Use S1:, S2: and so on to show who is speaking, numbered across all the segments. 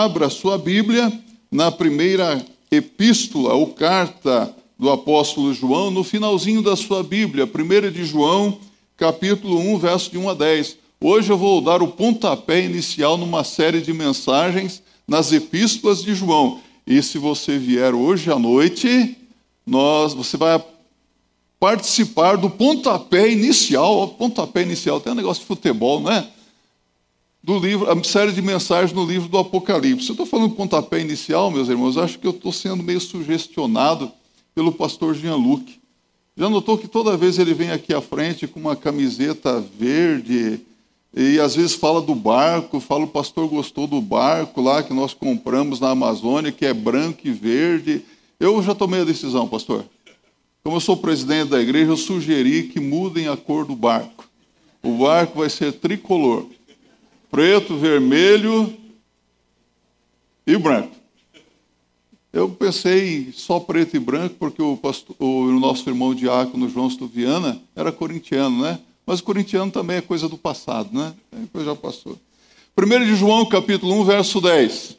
S1: abra sua Bíblia na primeira epístola ou carta do apóstolo João, no finalzinho da sua Bíblia, 1 de João, capítulo 1, verso de 1 a 10. Hoje eu vou dar o pontapé inicial numa série de mensagens nas epístolas de João. E se você vier hoje à noite, nós, você vai participar do pontapé inicial, pontapé inicial, tem um negócio de futebol, não é? Do livro, a série de mensagens no livro do Apocalipse. Eu estou falando pontapé inicial, meus irmãos, acho que eu estou sendo meio sugestionado pelo pastor Jean-Luc. Já notou que toda vez ele vem aqui à frente com uma camiseta verde, e às vezes fala do barco, fala o pastor gostou do barco lá que nós compramos na Amazônia, que é branco e verde. Eu já tomei a decisão, pastor. Como eu sou presidente da igreja, eu sugeri que mudem a cor do barco. O barco vai ser tricolor: preto, vermelho e branco. Eu pensei só preto e branco porque o, pastor, o nosso irmão diácono João Stuviana era corintiano, né? Mas o corintiano também é coisa do passado, né? Depois já passou. 1 de João, capítulo 1, verso 10.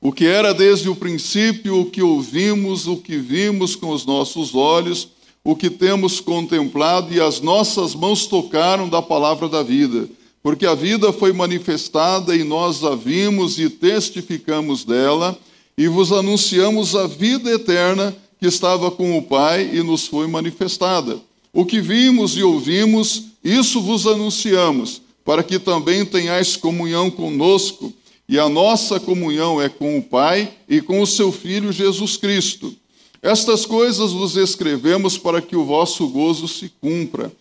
S1: O que era desde o princípio, o que ouvimos, o que vimos com os nossos olhos, o que temos contemplado e as nossas mãos tocaram da palavra da vida. Porque a vida foi manifestada e nós a vimos e testificamos dela, e vos anunciamos a vida eterna que estava com o Pai e nos foi manifestada. O que vimos e ouvimos, isso vos anunciamos, para que também tenhais comunhão conosco. E a nossa comunhão é com o Pai e com o seu Filho Jesus Cristo. Estas coisas vos escrevemos para que o vosso gozo se cumpra.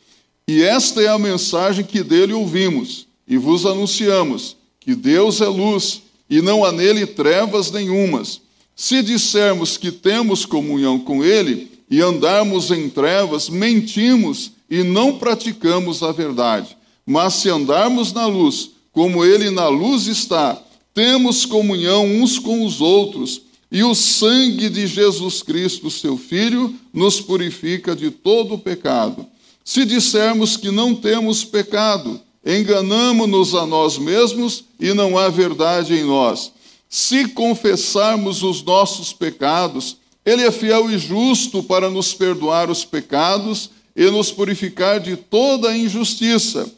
S1: E esta é a mensagem que dele ouvimos e vos anunciamos: que Deus é luz e não há nele trevas nenhumas. Se dissermos que temos comunhão com ele e andarmos em trevas, mentimos e não praticamos a verdade. Mas se andarmos na luz, como Ele na luz está, temos comunhão uns com os outros, e o sangue de Jesus Cristo, seu Filho, nos purifica de todo o pecado. Se dissermos que não temos pecado, enganamo-nos a nós mesmos e não há verdade em nós. Se confessarmos os nossos pecados, ele é fiel e justo para nos perdoar os pecados e nos purificar de toda a injustiça.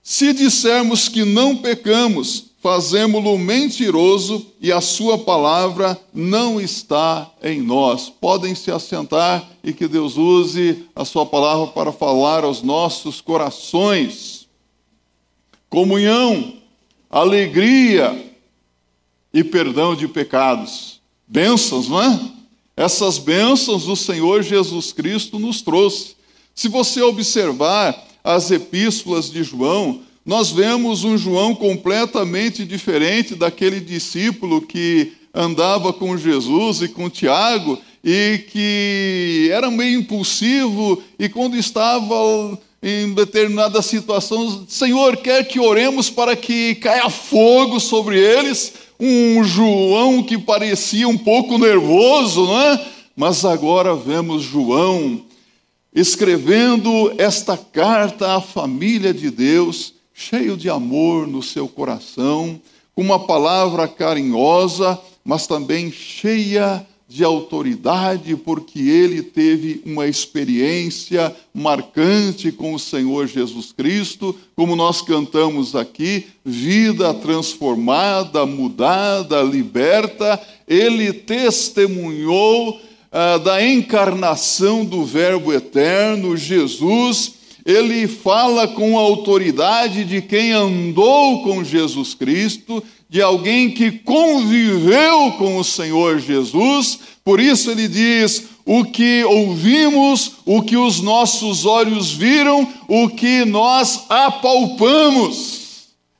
S1: Se dissermos que não pecamos, fazemo-lo mentiroso e a sua palavra não está em nós. Podem se assentar e que Deus use a sua palavra para falar aos nossos corações. Comunhão, alegria e perdão de pecados. Bênçãos, não é? Essas bênçãos o Senhor Jesus Cristo nos trouxe. Se você observar as epístolas de João, nós vemos um João completamente diferente daquele discípulo que andava com Jesus e com Tiago e que era meio impulsivo e quando estava em determinada situação, Senhor, quer que oremos para que caia fogo sobre eles? um João que parecia um pouco nervoso, não é? Mas agora vemos João escrevendo esta carta à família de Deus, cheio de amor no seu coração, com uma palavra carinhosa, mas também cheia de autoridade, porque ele teve uma experiência marcante com o Senhor Jesus Cristo, como nós cantamos aqui, vida transformada, mudada, liberta. Ele testemunhou ah, da encarnação do Verbo eterno, Jesus. Ele fala com a autoridade de quem andou com Jesus Cristo, de alguém que conviveu com o Senhor Jesus, por isso ele diz: o que ouvimos, o que os nossos olhos viram, o que nós apalpamos.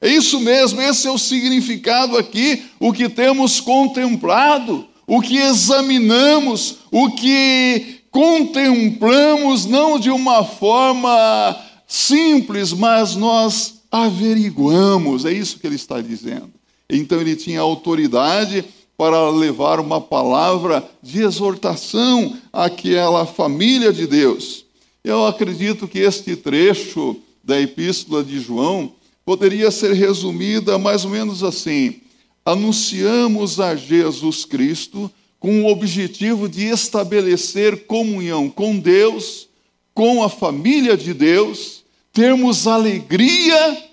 S1: É isso mesmo, esse é o significado aqui, o que temos contemplado, o que examinamos, o que contemplamos, não de uma forma simples, mas nós averiguamos, é isso que ele está dizendo. Então ele tinha autoridade para levar uma palavra de exortação àquela família de Deus. Eu acredito que este trecho da epístola de João poderia ser resumida mais ou menos assim: anunciamos a Jesus Cristo com o objetivo de estabelecer comunhão com Deus, com a família de Deus, termos alegria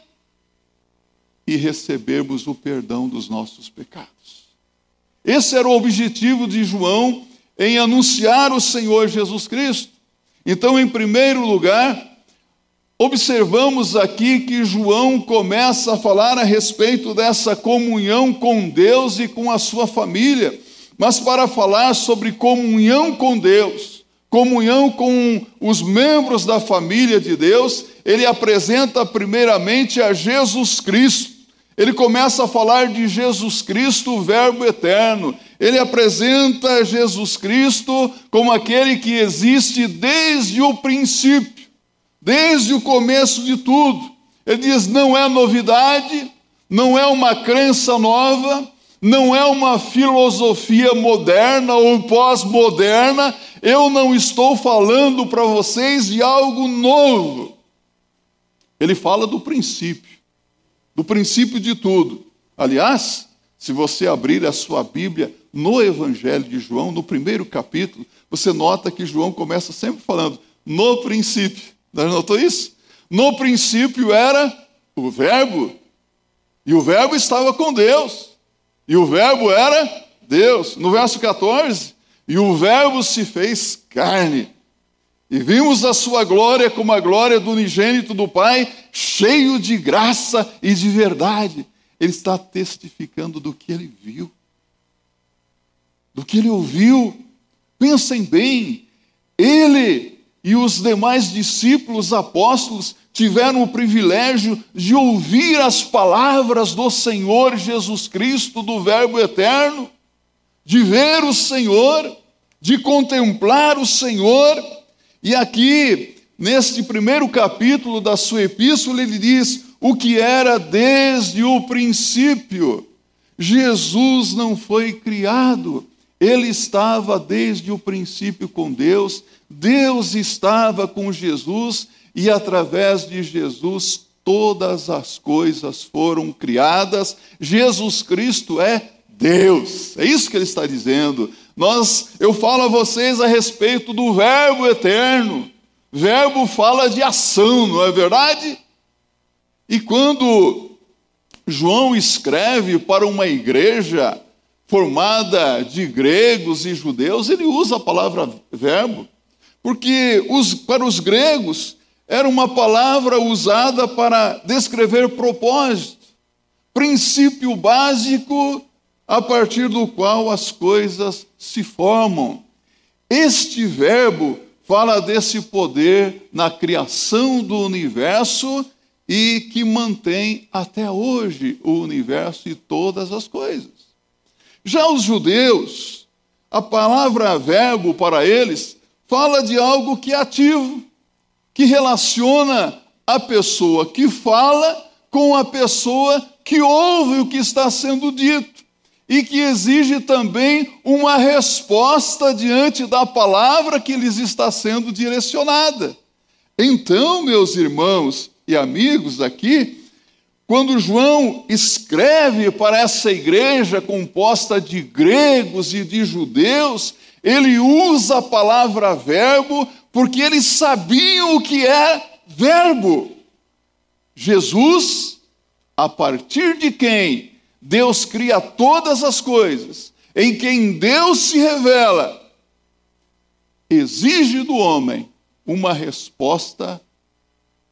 S1: e recebermos o perdão dos nossos pecados. Esse era o objetivo de João em anunciar o Senhor Jesus Cristo. Então, em primeiro lugar, observamos aqui que João começa a falar a respeito dessa comunhão com Deus e com a sua família. Mas para falar sobre comunhão com Deus, comunhão com os membros da família de Deus, ele apresenta primeiramente a Jesus Cristo ele começa a falar de Jesus Cristo, o Verbo eterno. Ele apresenta Jesus Cristo como aquele que existe desde o princípio, desde o começo de tudo. Ele diz: não é novidade, não é uma crença nova, não é uma filosofia moderna ou pós-moderna. Eu não estou falando para vocês de algo novo. Ele fala do princípio do princípio de tudo. Aliás, se você abrir a sua Bíblia no Evangelho de João, no primeiro capítulo, você nota que João começa sempre falando no princípio. Não notou isso? No princípio era o Verbo, e o Verbo estava com Deus, e o Verbo era Deus. No verso 14, e o Verbo se fez carne e vimos a sua glória como a glória do unigênito do Pai, cheio de graça e de verdade. Ele está testificando do que ele viu, do que ele ouviu. Pensem bem, ele e os demais discípulos apóstolos tiveram o privilégio de ouvir as palavras do Senhor Jesus Cristo, do Verbo eterno, de ver o Senhor, de contemplar o Senhor e aqui, neste primeiro capítulo da sua epístola, ele diz o que era desde o princípio. Jesus não foi criado, ele estava desde o princípio com Deus, Deus estava com Jesus e através de Jesus todas as coisas foram criadas. Jesus Cristo é Deus. É isso que ele está dizendo. Nós, eu falo a vocês a respeito do Verbo eterno. Verbo fala de ação, não é verdade? E quando João escreve para uma igreja formada de gregos e judeus, ele usa a palavra verbo, porque os, para os gregos era uma palavra usada para descrever propósito, princípio básico a partir do qual as coisas se formam. Este verbo fala desse poder na criação do universo e que mantém até hoje o universo e todas as coisas. Já os judeus, a palavra verbo para eles fala de algo que é ativo, que relaciona a pessoa que fala com a pessoa que ouve o que está sendo dito e que exige também uma resposta diante da palavra que lhes está sendo direcionada. Então, meus irmãos e amigos aqui, quando João escreve para essa igreja composta de gregos e de judeus, ele usa a palavra verbo porque eles sabiam o que é verbo. Jesus, a partir de quem Deus cria todas as coisas, em quem Deus se revela, exige do homem uma resposta,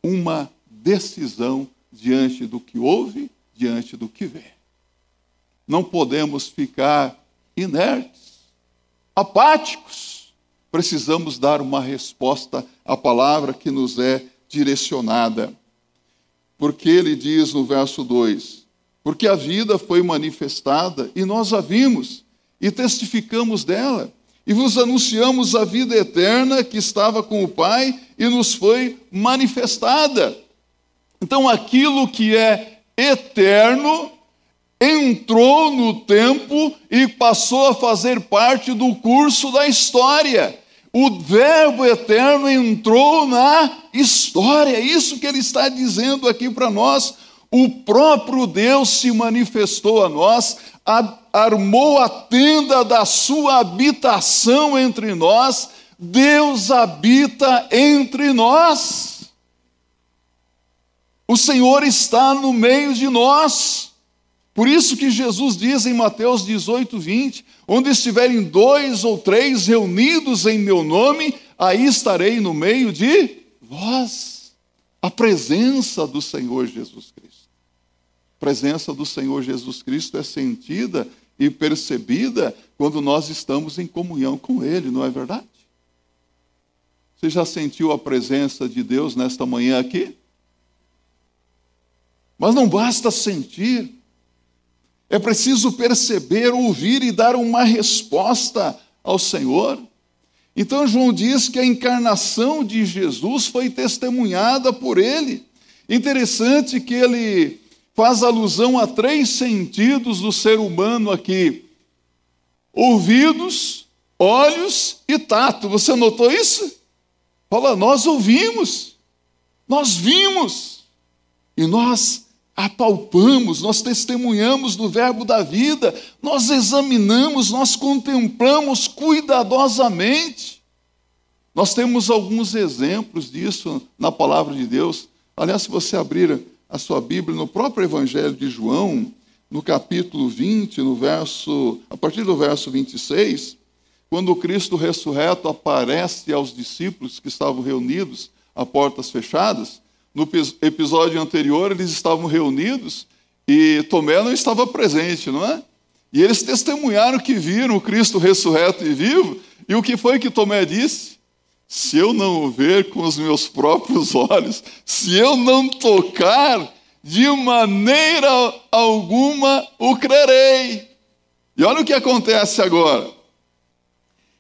S1: uma decisão diante do que ouve, diante do que vê. Não podemos ficar inertes, apáticos. Precisamos dar uma resposta à palavra que nos é direcionada. Porque ele diz no verso 2: porque a vida foi manifestada e nós a vimos e testificamos dela. E vos anunciamos a vida eterna que estava com o Pai e nos foi manifestada. Então, aquilo que é eterno entrou no tempo e passou a fazer parte do curso da história. O Verbo eterno entrou na história, é isso que ele está dizendo aqui para nós o próprio Deus se manifestou a nós, armou a tenda da sua habitação entre nós, Deus habita entre nós. O Senhor está no meio de nós. Por isso que Jesus diz em Mateus 18, 20: onde estiverem dois ou três reunidos em meu nome, aí estarei no meio de vós. A presença do Senhor Jesus Cristo. A presença do Senhor Jesus Cristo é sentida e percebida quando nós estamos em comunhão com Ele, não é verdade? Você já sentiu a presença de Deus nesta manhã aqui? Mas não basta sentir, é preciso perceber, ouvir e dar uma resposta ao Senhor. Então, João diz que a encarnação de Jesus foi testemunhada por ele. Interessante que ele faz alusão a três sentidos do ser humano aqui: ouvidos, olhos e tato. Você notou isso? Fala, nós ouvimos, nós vimos e nós apalpamos, nós testemunhamos do Verbo da vida, nós examinamos, nós contemplamos cuidadosamente. Nós temos alguns exemplos disso na palavra de Deus. Aliás, se você abrir a sua Bíblia no próprio Evangelho de João, no capítulo 20, no verso, a partir do verso 26, quando Cristo ressurreto aparece aos discípulos que estavam reunidos a portas fechadas, no episódio anterior, eles estavam reunidos e Tomé não estava presente, não é? E eles testemunharam que viram o Cristo ressurreto e vivo. E o que foi que Tomé disse? Se eu não o ver com os meus próprios olhos, se eu não tocar, de maneira alguma o crerei. E olha o que acontece agora.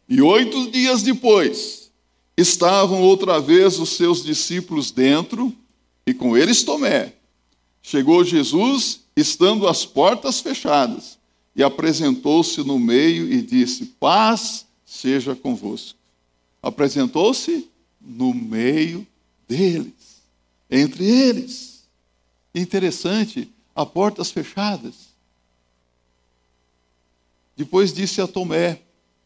S1: E oito dias depois, estavam outra vez os seus discípulos dentro e com eles Tomé. Chegou Jesus, estando as portas fechadas, e apresentou-se no meio e disse: Paz seja convosco. Apresentou-se no meio deles, entre eles. Interessante, a portas fechadas. Depois disse a Tomé: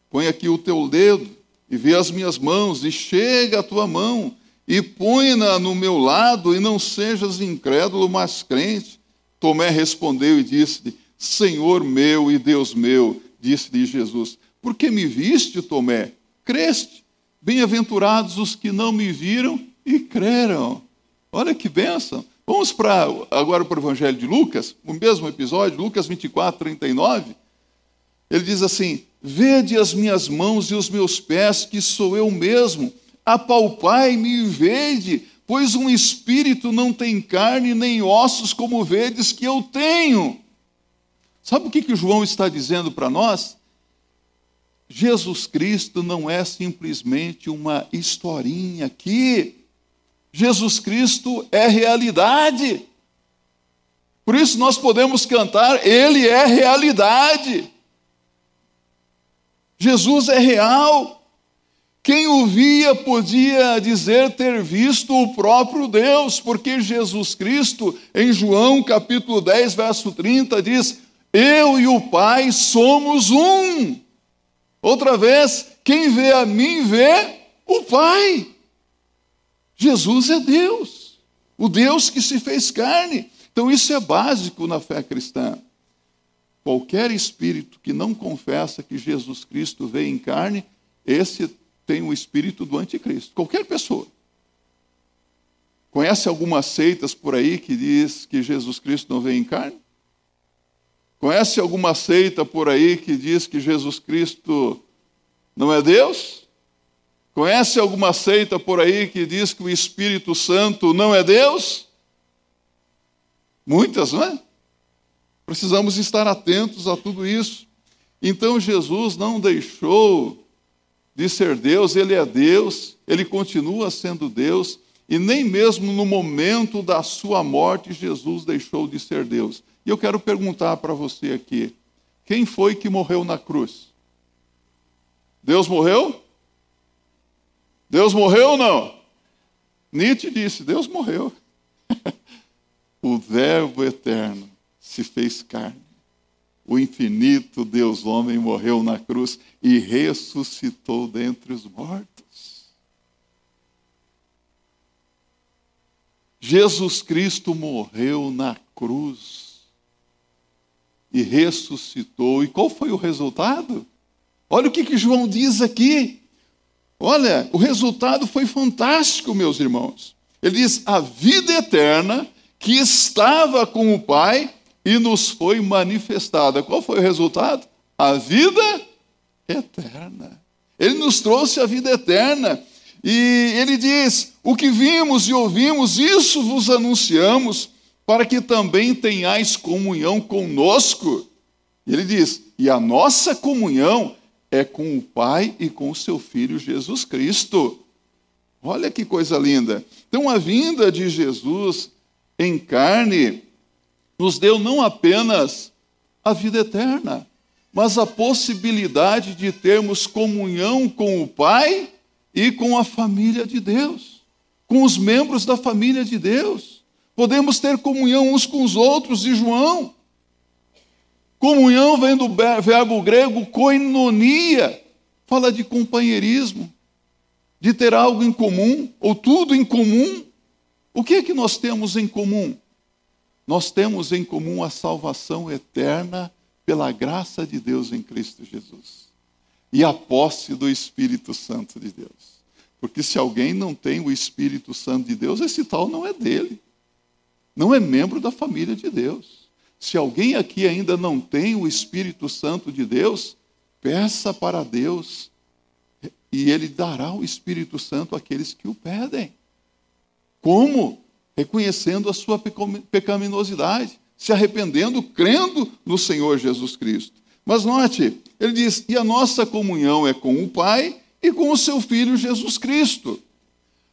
S1: Põe aqui o teu dedo e vê as minhas mãos, e chega a tua mão e põe-na no meu lado, e não sejas incrédulo, mas crente. Tomé respondeu e disse-lhe: Senhor meu e Deus meu, disse-lhe Jesus: Por que me viste, Tomé? Creste? Bem-aventurados os que não me viram e creram. Olha que bênção. Vamos para agora para o Evangelho de Lucas, o mesmo episódio, Lucas 24, 39. Ele diz assim: Vede as minhas mãos e os meus pés, que sou eu mesmo apalpai-me e vede, pois um espírito não tem carne nem ossos, como vedes que eu tenho. Sabe o que, que João está dizendo para nós? Jesus Cristo não é simplesmente uma historinha aqui. Jesus Cristo é realidade. Por isso nós podemos cantar, Ele é realidade. Jesus é real. Quem o via podia dizer ter visto o próprio Deus, porque Jesus Cristo, em João capítulo 10, verso 30, diz: Eu e o Pai somos um. Outra vez, quem vê a mim vê o Pai. Jesus é Deus, o Deus que se fez carne. Então, isso é básico na fé cristã. Qualquer espírito que não confessa que Jesus Cristo veio em carne, esse tem o espírito do anticristo. Qualquer pessoa. Conhece algumas seitas por aí que diz que Jesus Cristo não vem em carne? Conhece alguma seita por aí que diz que Jesus Cristo não é Deus? Conhece alguma seita por aí que diz que o Espírito Santo não é Deus? Muitas, não é? Precisamos estar atentos a tudo isso. Então Jesus não deixou de ser Deus, ele é Deus, ele continua sendo Deus, e nem mesmo no momento da sua morte Jesus deixou de ser Deus. E eu quero perguntar para você aqui: quem foi que morreu na cruz? Deus morreu? Deus morreu ou não? Nietzsche disse: Deus morreu. o Verbo eterno se fez carne. O infinito Deus homem morreu na cruz e ressuscitou dentre os mortos. Jesus Cristo morreu na cruz e ressuscitou. E qual foi o resultado? Olha o que, que João diz aqui. Olha, o resultado foi fantástico, meus irmãos. Ele diz: a vida eterna que estava com o Pai e nos foi manifestada. Qual foi o resultado? A vida eterna. Ele nos trouxe a vida eterna. E ele diz: O que vimos e ouvimos, isso vos anunciamos, para que também tenhais comunhão conosco. E ele diz: E a nossa comunhão é com o Pai e com o seu Filho Jesus Cristo. Olha que coisa linda. Então, a vinda de Jesus em carne nos deu não apenas a vida eterna, mas a possibilidade de termos comunhão com o Pai e com a família de Deus, com os membros da família de Deus. Podemos ter comunhão uns com os outros, e João. Comunhão vem do verbo grego koinonia, fala de companheirismo, de ter algo em comum, ou tudo em comum. O que é que nós temos em comum? Nós temos em comum a salvação eterna pela graça de Deus em Cristo Jesus e a posse do Espírito Santo de Deus. Porque se alguém não tem o Espírito Santo de Deus, esse tal não é dele, não é membro da família de Deus. Se alguém aqui ainda não tem o Espírito Santo de Deus, peça para Deus e Ele dará o Espírito Santo àqueles que o pedem. Como? Reconhecendo a sua pecaminosidade, se arrependendo, crendo no Senhor Jesus Cristo. Mas note, ele diz: e a nossa comunhão é com o Pai e com o seu Filho Jesus Cristo.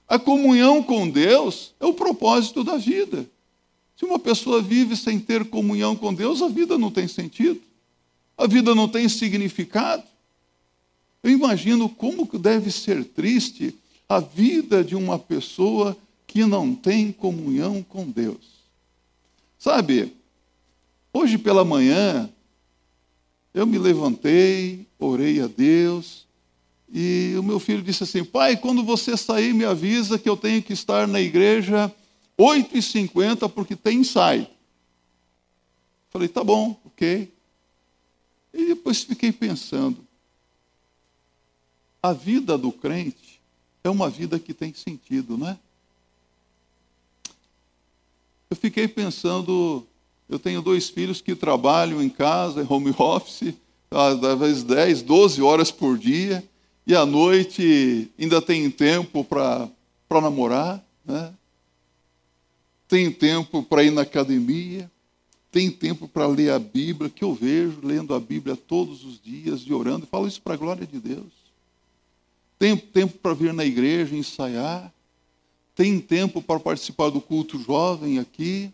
S1: A comunhão com Deus é o propósito da vida. Se uma pessoa vive sem ter comunhão com Deus, a vida não tem sentido, a vida não tem significado. Eu imagino como deve ser triste a vida de uma pessoa que não tem comunhão com Deus. Sabe, hoje pela manhã, eu me levantei, orei a Deus, e o meu filho disse assim: Pai, quando você sair, me avisa que eu tenho que estar na igreja 8h50 porque tem ensaio. Falei, tá bom, ok. E depois fiquei pensando, a vida do crente é uma vida que tem sentido, não é? Eu fiquei pensando, eu tenho dois filhos que trabalham em casa, em home office, às vezes 10, 12 horas por dia, e à noite ainda tem tempo para namorar, né? tem tempo para ir na academia, tem tempo para ler a Bíblia, que eu vejo lendo a Bíblia todos os dias e orando, e falo isso para a glória de Deus. Tem tempo para vir na igreja ensaiar, tem tempo para participar do culto jovem aqui,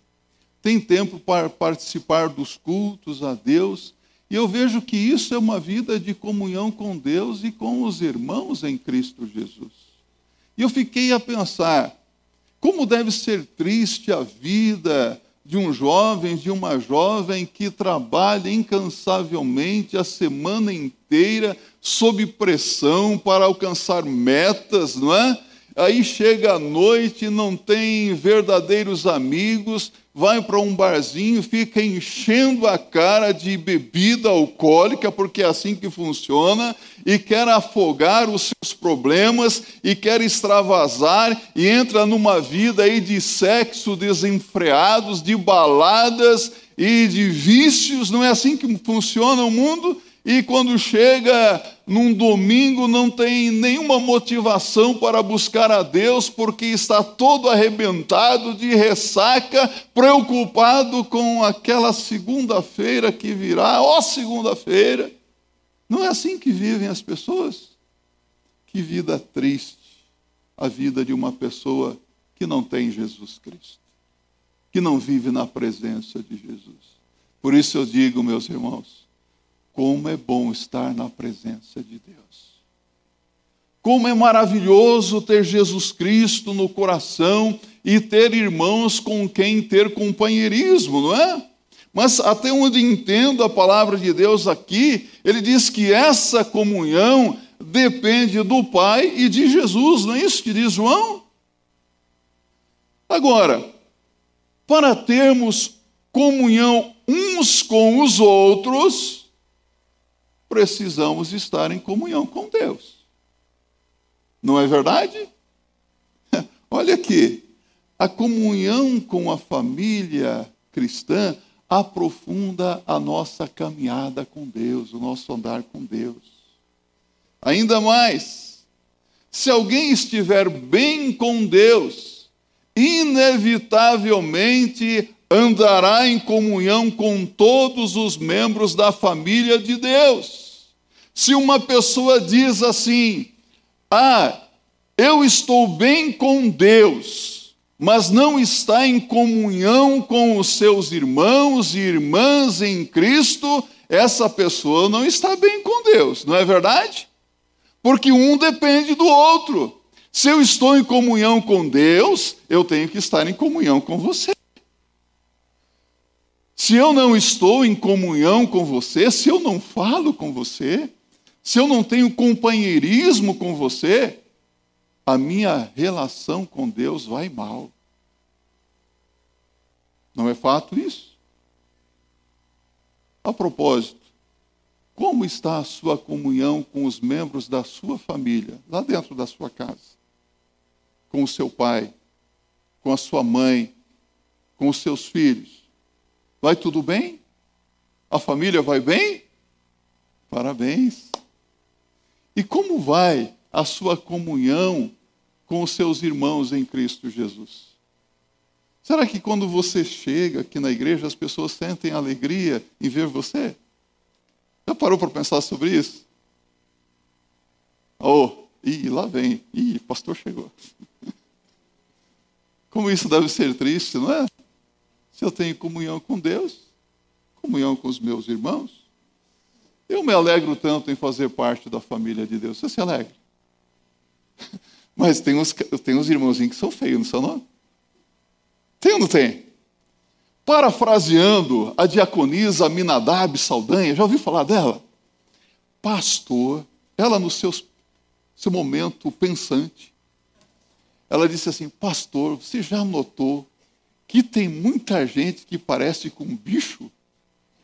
S1: tem tempo para participar dos cultos a Deus, e eu vejo que isso é uma vida de comunhão com Deus e com os irmãos em Cristo Jesus. E eu fiquei a pensar, como deve ser triste a vida de um jovem, de uma jovem que trabalha incansavelmente a semana inteira sob pressão para alcançar metas, não é? Aí chega a noite, não tem verdadeiros amigos, vai para um barzinho, fica enchendo a cara de bebida alcoólica, porque é assim que funciona, e quer afogar os seus problemas, e quer extravasar, e entra numa vida aí de sexo desenfreados, de baladas e de vícios, não é assim que funciona o mundo? E quando chega num domingo não tem nenhuma motivação para buscar a Deus, porque está todo arrebentado de ressaca, preocupado com aquela segunda-feira que virá, ó segunda-feira. Não é assim que vivem as pessoas? Que vida triste a vida de uma pessoa que não tem Jesus Cristo, que não vive na presença de Jesus. Por isso eu digo, meus irmãos, como é bom estar na presença de Deus. Como é maravilhoso ter Jesus Cristo no coração e ter irmãos com quem ter companheirismo, não é? Mas até onde entendo a palavra de Deus aqui, ele diz que essa comunhão depende do Pai e de Jesus, não é isso que diz João? Agora, para termos comunhão uns com os outros, precisamos estar em comunhão com Deus. Não é verdade? Olha aqui, a comunhão com a família cristã aprofunda a nossa caminhada com Deus, o nosso andar com Deus. Ainda mais, se alguém estiver bem com Deus, inevitavelmente andará em comunhão com todos os membros da família de Deus. Se uma pessoa diz assim: Ah, eu estou bem com Deus, mas não está em comunhão com os seus irmãos e irmãs em Cristo, essa pessoa não está bem com Deus, não é verdade? Porque um depende do outro. Se eu estou em comunhão com Deus, eu tenho que estar em comunhão com você. Se eu não estou em comunhão com você, se eu não falo com você, se eu não tenho companheirismo com você, a minha relação com Deus vai mal. Não é fato isso? A propósito, como está a sua comunhão com os membros da sua família, lá dentro da sua casa? Com o seu pai, com a sua mãe, com os seus filhos? Vai tudo bem? A família vai bem? Parabéns. E como vai a sua comunhão com os seus irmãos em Cristo Jesus? Será que quando você chega aqui na igreja as pessoas sentem alegria em ver você? Já parou para pensar sobre isso? Oh, e lá vem. Ih, pastor chegou. Como isso deve ser triste, não é? Se eu tenho comunhão com Deus, comunhão com os meus irmãos, eu me alegro tanto em fazer parte da família de Deus. Você se alegra? Mas tem uns, tem uns irmãozinhos que são feios, não são não? Tem ou não tem? Parafraseando a diaconisa Minadab Saldanha, já ouviu falar dela? Pastor, ela no seu, seu momento pensante, ela disse assim: Pastor, você já notou que tem muita gente que parece com um bicho?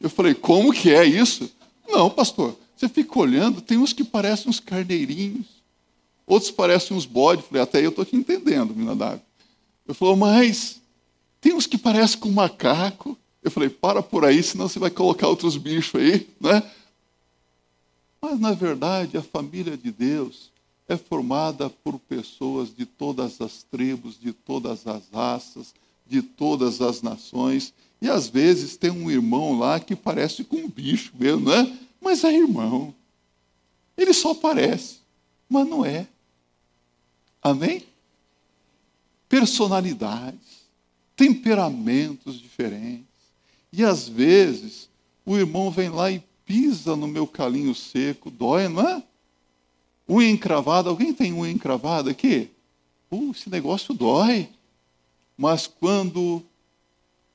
S1: Eu falei: Como que é isso? Não, pastor, você fica olhando, tem uns que parecem uns carneirinhos, outros parecem uns bodes. Falei, até eu estou te entendendo, Minadab. Eu falei, mas tem uns que parecem com macaco. Eu falei, para por aí, senão você vai colocar outros bichos aí, né? Mas, na verdade, a família de Deus é formada por pessoas de todas as tribos, de todas as raças, de todas as nações. E às vezes tem um irmão lá que parece com um bicho mesmo, né? Mas é irmão. Ele só parece, mas não é. Amém? Personalidades temperamentos diferentes. E às vezes o irmão vem lá e pisa no meu calinho seco, dói, não é? Unha encravada, alguém tem unha encravada aqui? Uh, esse negócio dói. Mas quando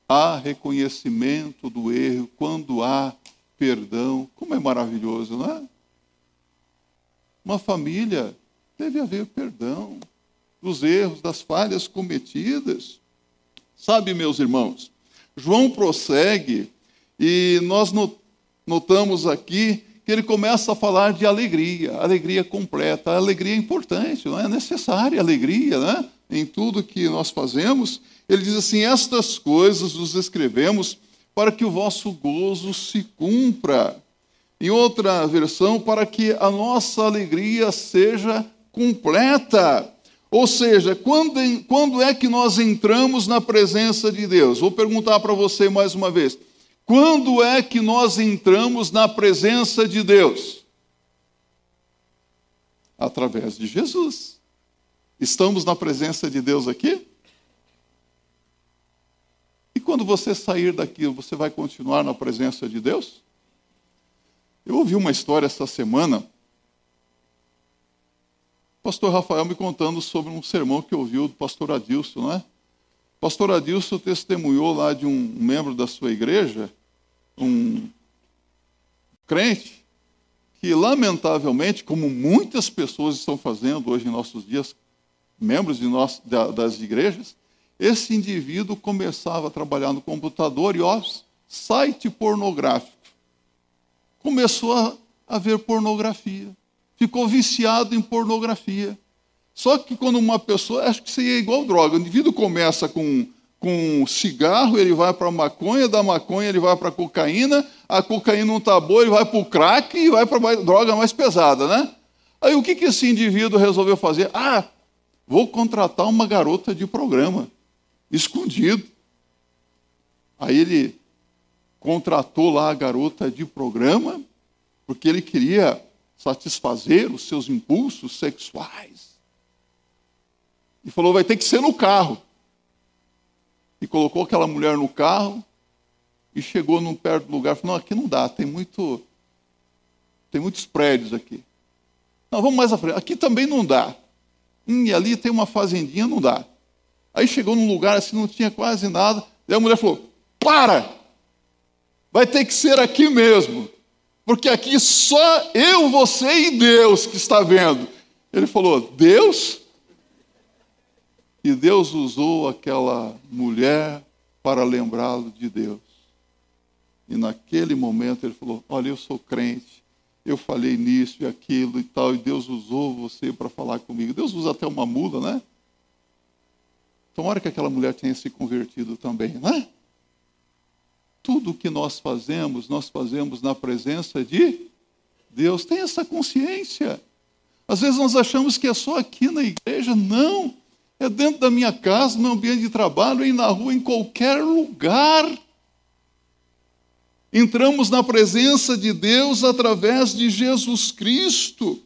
S1: há reconhecimento do erro, quando há perdão, como é maravilhoso, não é? Uma família deve haver perdão dos erros, das falhas cometidas. Sabe, meus irmãos, João prossegue e nós notamos aqui que ele começa a falar de alegria, alegria completa. Alegria é importante, não é necessária alegria, né? Em tudo que nós fazemos. Ele diz assim: Estas coisas os escrevemos para que o vosso gozo se cumpra. Em outra versão, para que a nossa alegria seja completa. Ou seja, quando, quando é que nós entramos na presença de Deus? Vou perguntar para você mais uma vez. Quando é que nós entramos na presença de Deus? Através de Jesus. Estamos na presença de Deus aqui? Quando você sair daqui, você vai continuar na presença de Deus? Eu ouvi uma história essa semana pastor Rafael me contando sobre um sermão que ouviu do pastor Adilson, não é? pastor Adilson testemunhou lá de um membro da sua igreja, um crente, que lamentavelmente, como muitas pessoas estão fazendo hoje em nossos dias, membros de nós, das igrejas, esse indivíduo começava a trabalhar no computador e, ó, site pornográfico. Começou a, a ver pornografia. Ficou viciado em pornografia. Só que quando uma pessoa, acho que aí é igual droga, o indivíduo começa com, com cigarro, ele vai para maconha, da maconha ele vai para cocaína, a cocaína não está boa, ele vai para o crack e vai para droga mais pesada, né? Aí o que, que esse indivíduo resolveu fazer? Ah, vou contratar uma garota de programa escondido. Aí ele contratou lá a garota de programa, porque ele queria satisfazer os seus impulsos sexuais. E falou: vai ter que ser no carro. E colocou aquela mulher no carro e chegou num perto do lugar. Falou: não, aqui não dá, tem muito, tem muitos prédios aqui. Não, vamos mais à frente. Aqui também não dá. Hum, e ali tem uma fazendinha, não dá. Aí chegou num lugar assim, não tinha quase nada. Daí a mulher falou: Para! Vai ter que ser aqui mesmo. Porque aqui só eu, você e Deus que está vendo. Ele falou: Deus? E Deus usou aquela mulher para lembrá-lo de Deus. E naquele momento ele falou: Olha, eu sou crente, eu falei nisso e aquilo e tal, e Deus usou você para falar comigo. Deus usa até uma mula, né? Tomara que aquela mulher tenha se convertido também, não é? Tudo o que nós fazemos, nós fazemos na presença de Deus. Tem essa consciência. Às vezes nós achamos que é só aqui na igreja. Não. É dentro da minha casa, no ambiente de trabalho, e na rua, em qualquer lugar. Entramos na presença de Deus através de Jesus Cristo.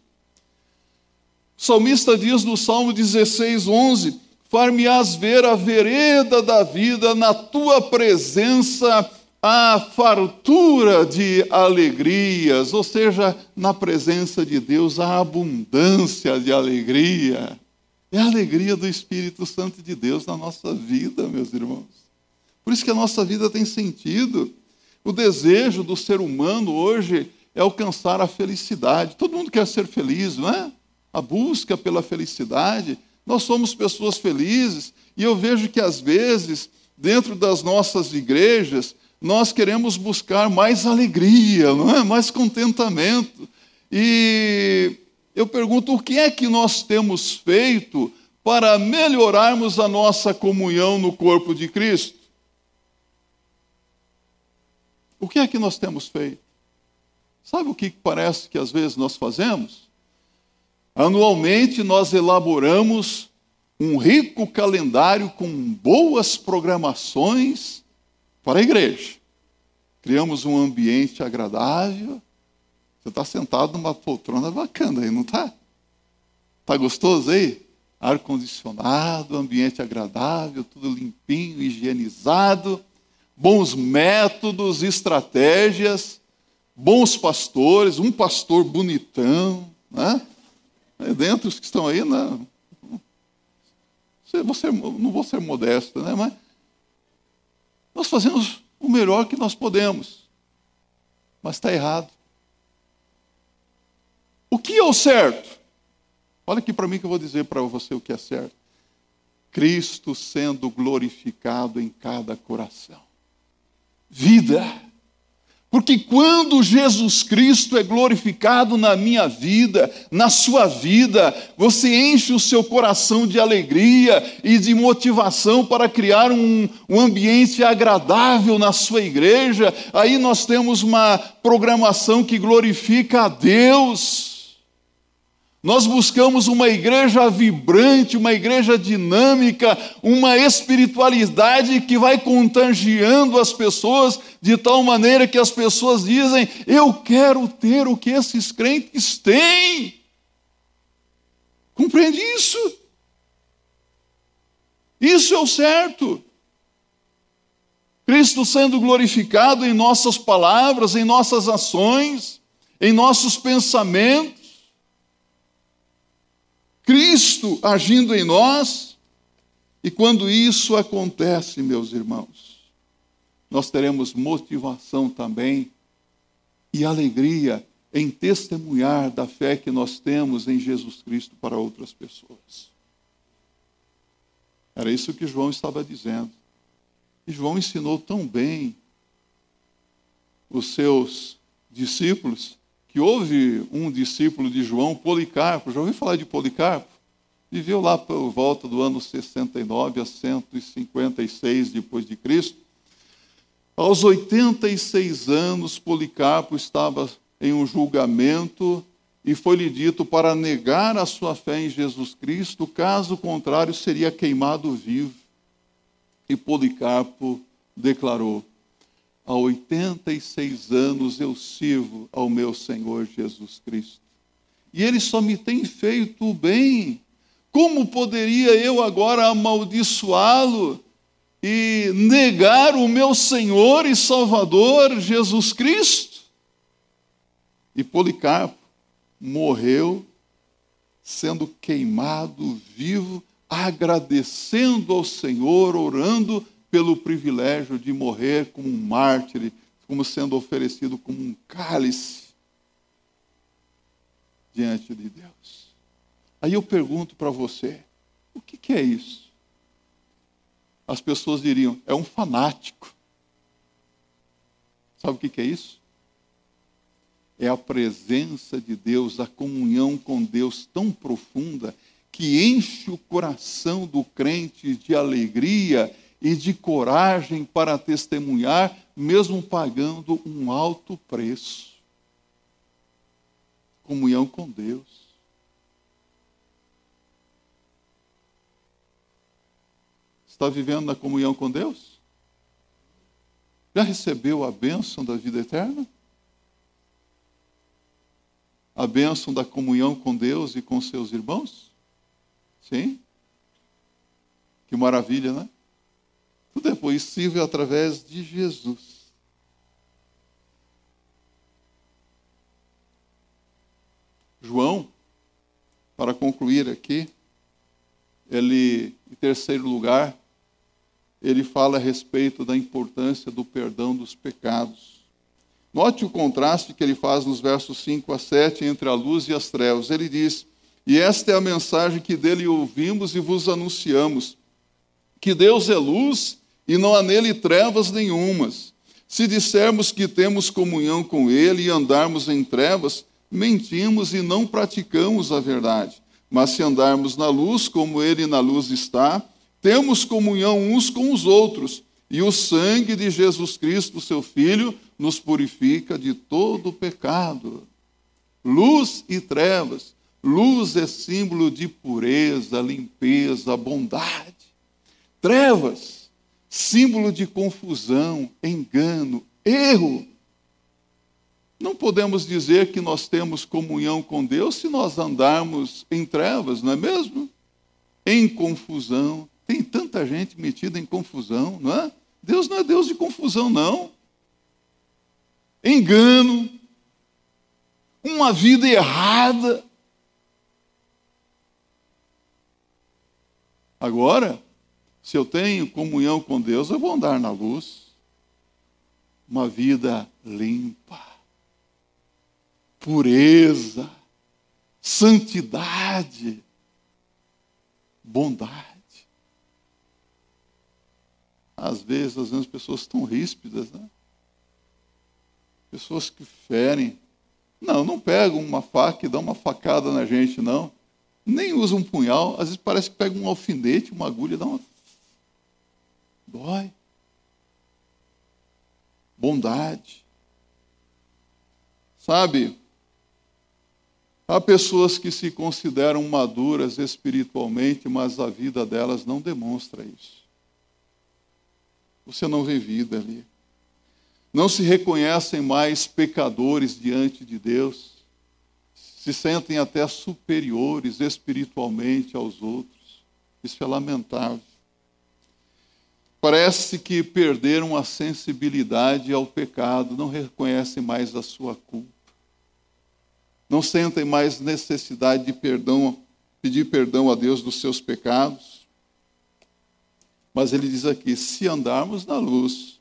S1: O salmista diz no Salmo 16, 11: far-me-ás ver a vereda da vida, na tua presença a fartura de alegrias, ou seja, na presença de Deus a abundância de alegria. É a alegria do Espírito Santo de Deus na nossa vida, meus irmãos. Por isso que a nossa vida tem sentido. O desejo do ser humano hoje é alcançar a felicidade. Todo mundo quer ser feliz, não é? A busca pela felicidade. Nós somos pessoas felizes e eu vejo que às vezes, dentro das nossas igrejas, nós queremos buscar mais alegria, não é? mais contentamento. E eu pergunto: o que é que nós temos feito para melhorarmos a nossa comunhão no corpo de Cristo? O que é que nós temos feito? Sabe o que parece que às vezes nós fazemos? Anualmente nós elaboramos um rico calendário com boas programações para a igreja. Criamos um ambiente agradável. Você está sentado numa poltrona bacana aí, não está? Está gostoso aí? Ar-condicionado, ambiente agradável, tudo limpinho, higienizado, bons métodos, estratégias, bons pastores, um pastor bonitão, né? Dentre os que estão aí, não, você, não vou ser modesto, né? mas nós fazemos o melhor que nós podemos, mas está errado. O que é o certo? Olha aqui para mim que eu vou dizer para você o que é certo. Cristo sendo glorificado em cada coração. Vida porque quando Jesus Cristo é glorificado na minha vida, na sua vida, você enche o seu coração de alegria e de motivação para criar um, um ambiente agradável na sua igreja. Aí nós temos uma programação que glorifica a Deus. Nós buscamos uma igreja vibrante, uma igreja dinâmica, uma espiritualidade que vai contagiando as pessoas de tal maneira que as pessoas dizem: Eu quero ter o que esses crentes têm. Compreende isso? Isso é o certo. Cristo sendo glorificado em nossas palavras, em nossas ações, em nossos pensamentos Cristo agindo em nós. E quando isso acontece, meus irmãos, nós teremos motivação também e alegria em testemunhar da fé que nós temos em Jesus Cristo para outras pessoas. Era isso que João estava dizendo. E João ensinou tão bem os seus discípulos que houve um discípulo de João, Policarpo. Já ouviu falar de Policarpo? Viveu lá por volta do ano 69 a 156 depois de Cristo. Aos 86 anos, Policarpo estava em um julgamento e foi-lhe dito para negar a sua fé em Jesus Cristo, caso contrário, seria queimado vivo. E Policarpo declarou: Há 86 anos eu sirvo ao meu Senhor Jesus Cristo. E ele só me tem feito o bem. Como poderia eu agora amaldiçoá-lo e negar o meu Senhor e Salvador Jesus Cristo? E Policarpo morreu sendo queimado vivo, agradecendo ao Senhor, orando pelo privilégio de morrer como um mártir, como sendo oferecido como um cálice diante de Deus. Aí eu pergunto para você: o que, que é isso? As pessoas diriam: é um fanático. Sabe o que, que é isso? É a presença de Deus, a comunhão com Deus tão profunda que enche o coração do crente de alegria e de coragem para testemunhar, mesmo pagando um alto preço. Comunhão com Deus. Está vivendo na comunhão com Deus? Já recebeu a bênção da vida eterna? A bênção da comunhão com Deus e com seus irmãos? Sim? Que maravilha, né? Tudo é possível através de Jesus. João, para concluir aqui, ele, em terceiro lugar, ele fala a respeito da importância do perdão dos pecados. Note o contraste que ele faz nos versos 5 a 7 entre a luz e as trevas. Ele diz: E esta é a mensagem que dele ouvimos e vos anunciamos: que Deus é luz e não há nele trevas nenhumas. Se dissermos que temos comunhão com ele e andarmos em trevas, mentimos e não praticamos a verdade. Mas se andarmos na luz, como ele na luz está, temos comunhão uns com os outros, e o sangue de Jesus Cristo, seu Filho, nos purifica de todo pecado. Luz e trevas. Luz é símbolo de pureza, limpeza, bondade. Trevas, símbolo de confusão, engano, erro. Não podemos dizer que nós temos comunhão com Deus se nós andarmos em trevas, não é mesmo? Em confusão. Tem tanta gente metida em confusão, não é? Deus não é Deus de confusão, não. Engano, uma vida errada. Agora, se eu tenho comunhão com Deus, eu vou andar na luz. Uma vida limpa, pureza, santidade, bondade. Às vezes, às vezes as pessoas estão ríspidas, né? Pessoas que ferem. Não, não pegam uma faca e dão uma facada na gente, não. Nem usam um punhal. Às vezes parece que pega um alfinete, uma agulha e dá uma Dói. Bondade. Sabe, há pessoas que se consideram maduras espiritualmente, mas a vida delas não demonstra isso. Você não vê vida ali. Não se reconhecem mais pecadores diante de Deus. Se sentem até superiores espiritualmente aos outros. Isso é lamentável parece que perderam a sensibilidade ao pecado, não reconhecem mais a sua culpa, não sentem mais necessidade de perdão, pedir perdão a Deus dos seus pecados. Mas ele diz aqui: se andarmos na luz,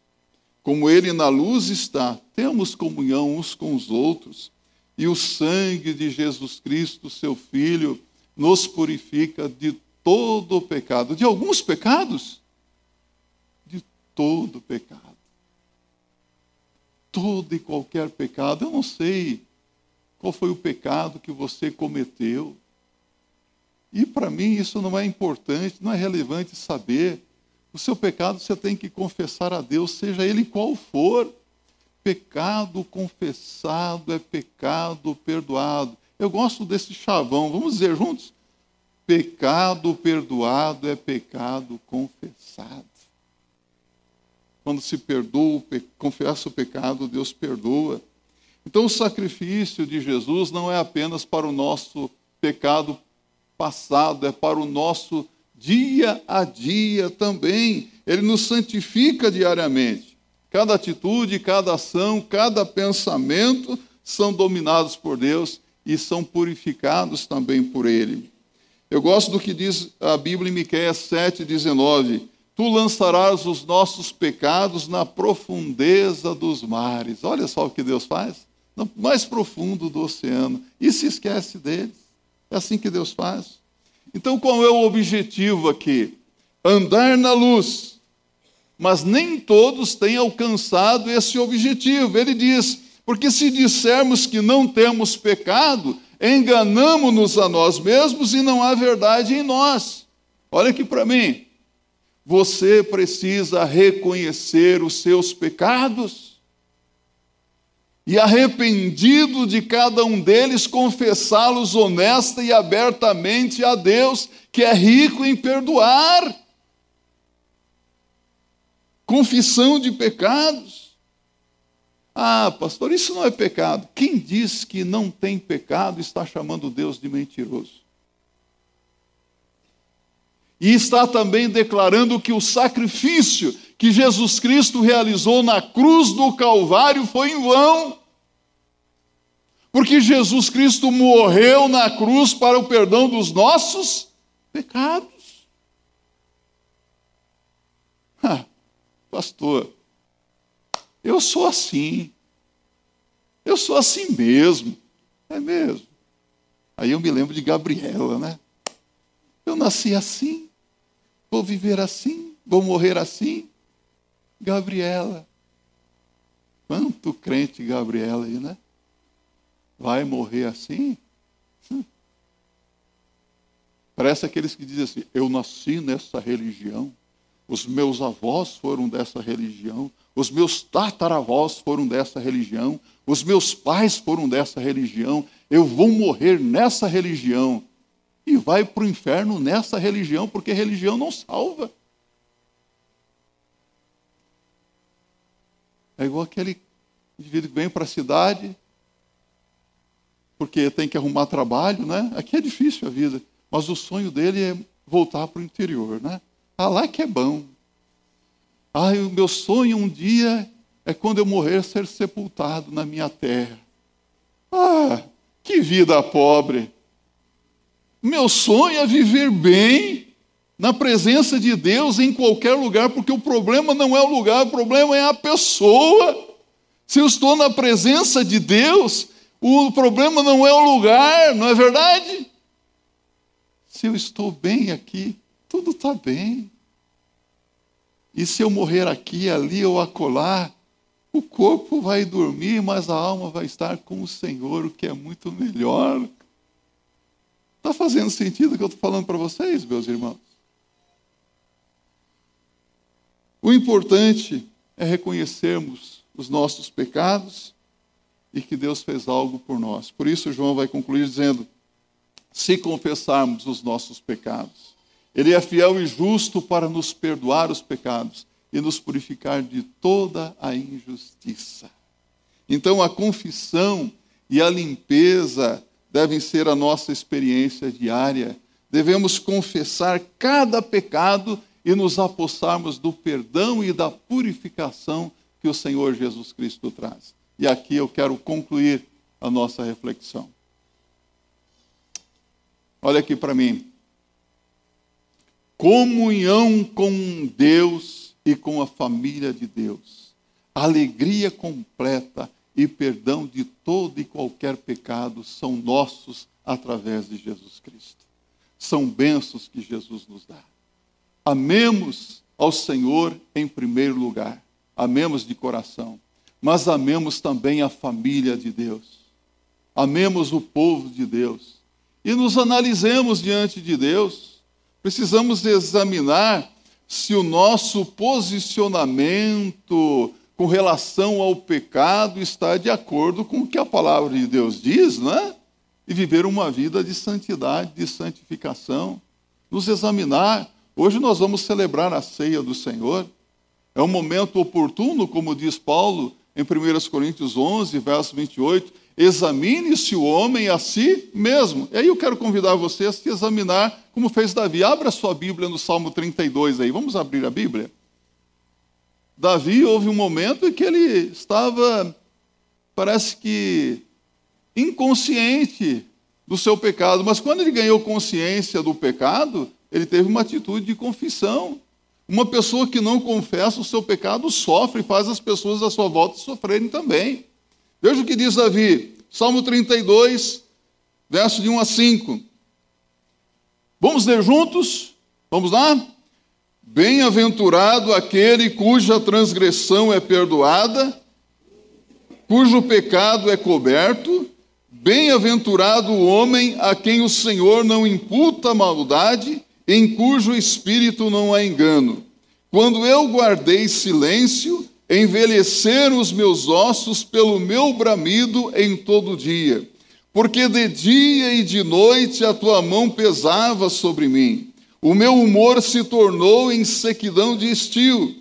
S1: como ele na luz está, temos comunhão uns com os outros, e o sangue de Jesus Cristo, seu Filho, nos purifica de todo o pecado. De alguns pecados? Todo pecado. Todo e qualquer pecado. Eu não sei qual foi o pecado que você cometeu. E para mim isso não é importante, não é relevante saber. O seu pecado você tem que confessar a Deus, seja ele qual for. Pecado confessado é pecado perdoado. Eu gosto desse chavão, vamos dizer juntos? Pecado perdoado é pecado confessado. Quando se perdoa, confessa o pecado, Deus perdoa. Então, o sacrifício de Jesus não é apenas para o nosso pecado passado, é para o nosso dia a dia também. Ele nos santifica diariamente. Cada atitude, cada ação, cada pensamento são dominados por Deus e são purificados também por Ele. Eu gosto do que diz a Bíblia em Miqueias 7,19. Tu lançarás os nossos pecados na profundeza dos mares. Olha só o que Deus faz. No mais profundo do oceano. E se esquece deles. É assim que Deus faz. Então, qual é o objetivo aqui? Andar na luz. Mas nem todos têm alcançado esse objetivo. Ele diz: porque se dissermos que não temos pecado, enganamos-nos a nós mesmos e não há verdade em nós. Olha aqui para mim. Você precisa reconhecer os seus pecados e arrependido de cada um deles, confessá-los honesta e abertamente a Deus, que é rico em perdoar. Confissão de pecados. Ah, pastor, isso não é pecado. Quem diz que não tem pecado está chamando Deus de mentiroso. E está também declarando que o sacrifício que Jesus Cristo realizou na cruz do Calvário foi em vão. Porque Jesus Cristo morreu na cruz para o perdão dos nossos pecados. Ah, pastor, eu sou assim. Eu sou assim mesmo. É mesmo. Aí eu me lembro de Gabriela, né? Eu nasci assim, vou viver assim, vou morrer assim. Gabriela. Quanto crente Gabriela aí, né? Vai morrer assim? Hum. Parece aqueles que dizem assim: Eu nasci nessa religião, os meus avós foram dessa religião, os meus tataravós foram dessa religião, os meus pais foram dessa religião, eu vou morrer nessa religião. E vai para o inferno nessa religião, porque religião não salva. É igual aquele indivíduo que vem para a cidade, porque tem que arrumar trabalho, né? Aqui é difícil a vida, mas o sonho dele é voltar para o interior, né? Ah, lá que é bom. Ah, o meu sonho um dia é quando eu morrer ser sepultado na minha terra. Ah, que vida pobre. Meu sonho é viver bem na presença de Deus em qualquer lugar, porque o problema não é o lugar, o problema é a pessoa. Se eu estou na presença de Deus, o problema não é o lugar, não é verdade? Se eu estou bem aqui, tudo está bem. E se eu morrer aqui, ali ou acolá, o corpo vai dormir, mas a alma vai estar com o Senhor, o que é muito melhor. Está fazendo sentido o que eu estou falando para vocês, meus irmãos? O importante é reconhecermos os nossos pecados e que Deus fez algo por nós. Por isso, João vai concluir dizendo: se confessarmos os nossos pecados, Ele é fiel e justo para nos perdoar os pecados e nos purificar de toda a injustiça. Então, a confissão e a limpeza devem ser a nossa experiência diária. Devemos confessar cada pecado e nos apossarmos do perdão e da purificação que o Senhor Jesus Cristo traz. E aqui eu quero concluir a nossa reflexão. Olha aqui para mim. comunhão com Deus e com a família de Deus, alegria completa e perdão de todo e qualquer pecado são nossos através de Jesus Cristo. São bênçãos que Jesus nos dá. Amemos ao Senhor em primeiro lugar, amemos de coração, mas amemos também a família de Deus, amemos o povo de Deus e nos analisemos diante de Deus. Precisamos examinar se o nosso posicionamento com relação ao pecado está de acordo com o que a palavra de Deus diz, não é? E viver uma vida de santidade, de santificação, nos examinar. Hoje nós vamos celebrar a ceia do Senhor. É um momento oportuno, como diz Paulo em 1 Coríntios 11, verso 28, examine-se o homem a si mesmo. E aí eu quero convidar você a se examinar, como fez Davi. Abra sua Bíblia no Salmo 32 aí. Vamos abrir a Bíblia? Davi houve um momento em que ele estava, parece que, inconsciente do seu pecado, mas quando ele ganhou consciência do pecado, ele teve uma atitude de confissão. Uma pessoa que não confessa o seu pecado sofre faz as pessoas à sua volta sofrerem também. Veja o que diz Davi, Salmo 32, verso de 1 a 5. Vamos ler juntos? Vamos lá? Bem-aventurado aquele cuja transgressão é perdoada, cujo pecado é coberto. Bem-aventurado o homem a quem o Senhor não imputa maldade, em cujo espírito não há engano. Quando eu guardei silêncio, envelheceram os meus ossos pelo meu bramido em todo dia. Porque de dia e de noite a tua mão pesava sobre mim. O meu humor se tornou em sequidão de estio.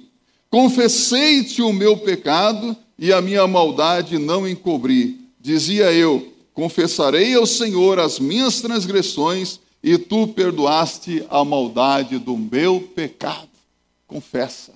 S1: Confessei-te o meu pecado e a minha maldade não encobri. Dizia eu: Confessarei ao Senhor as minhas transgressões e tu perdoaste a maldade do meu pecado. Confessa.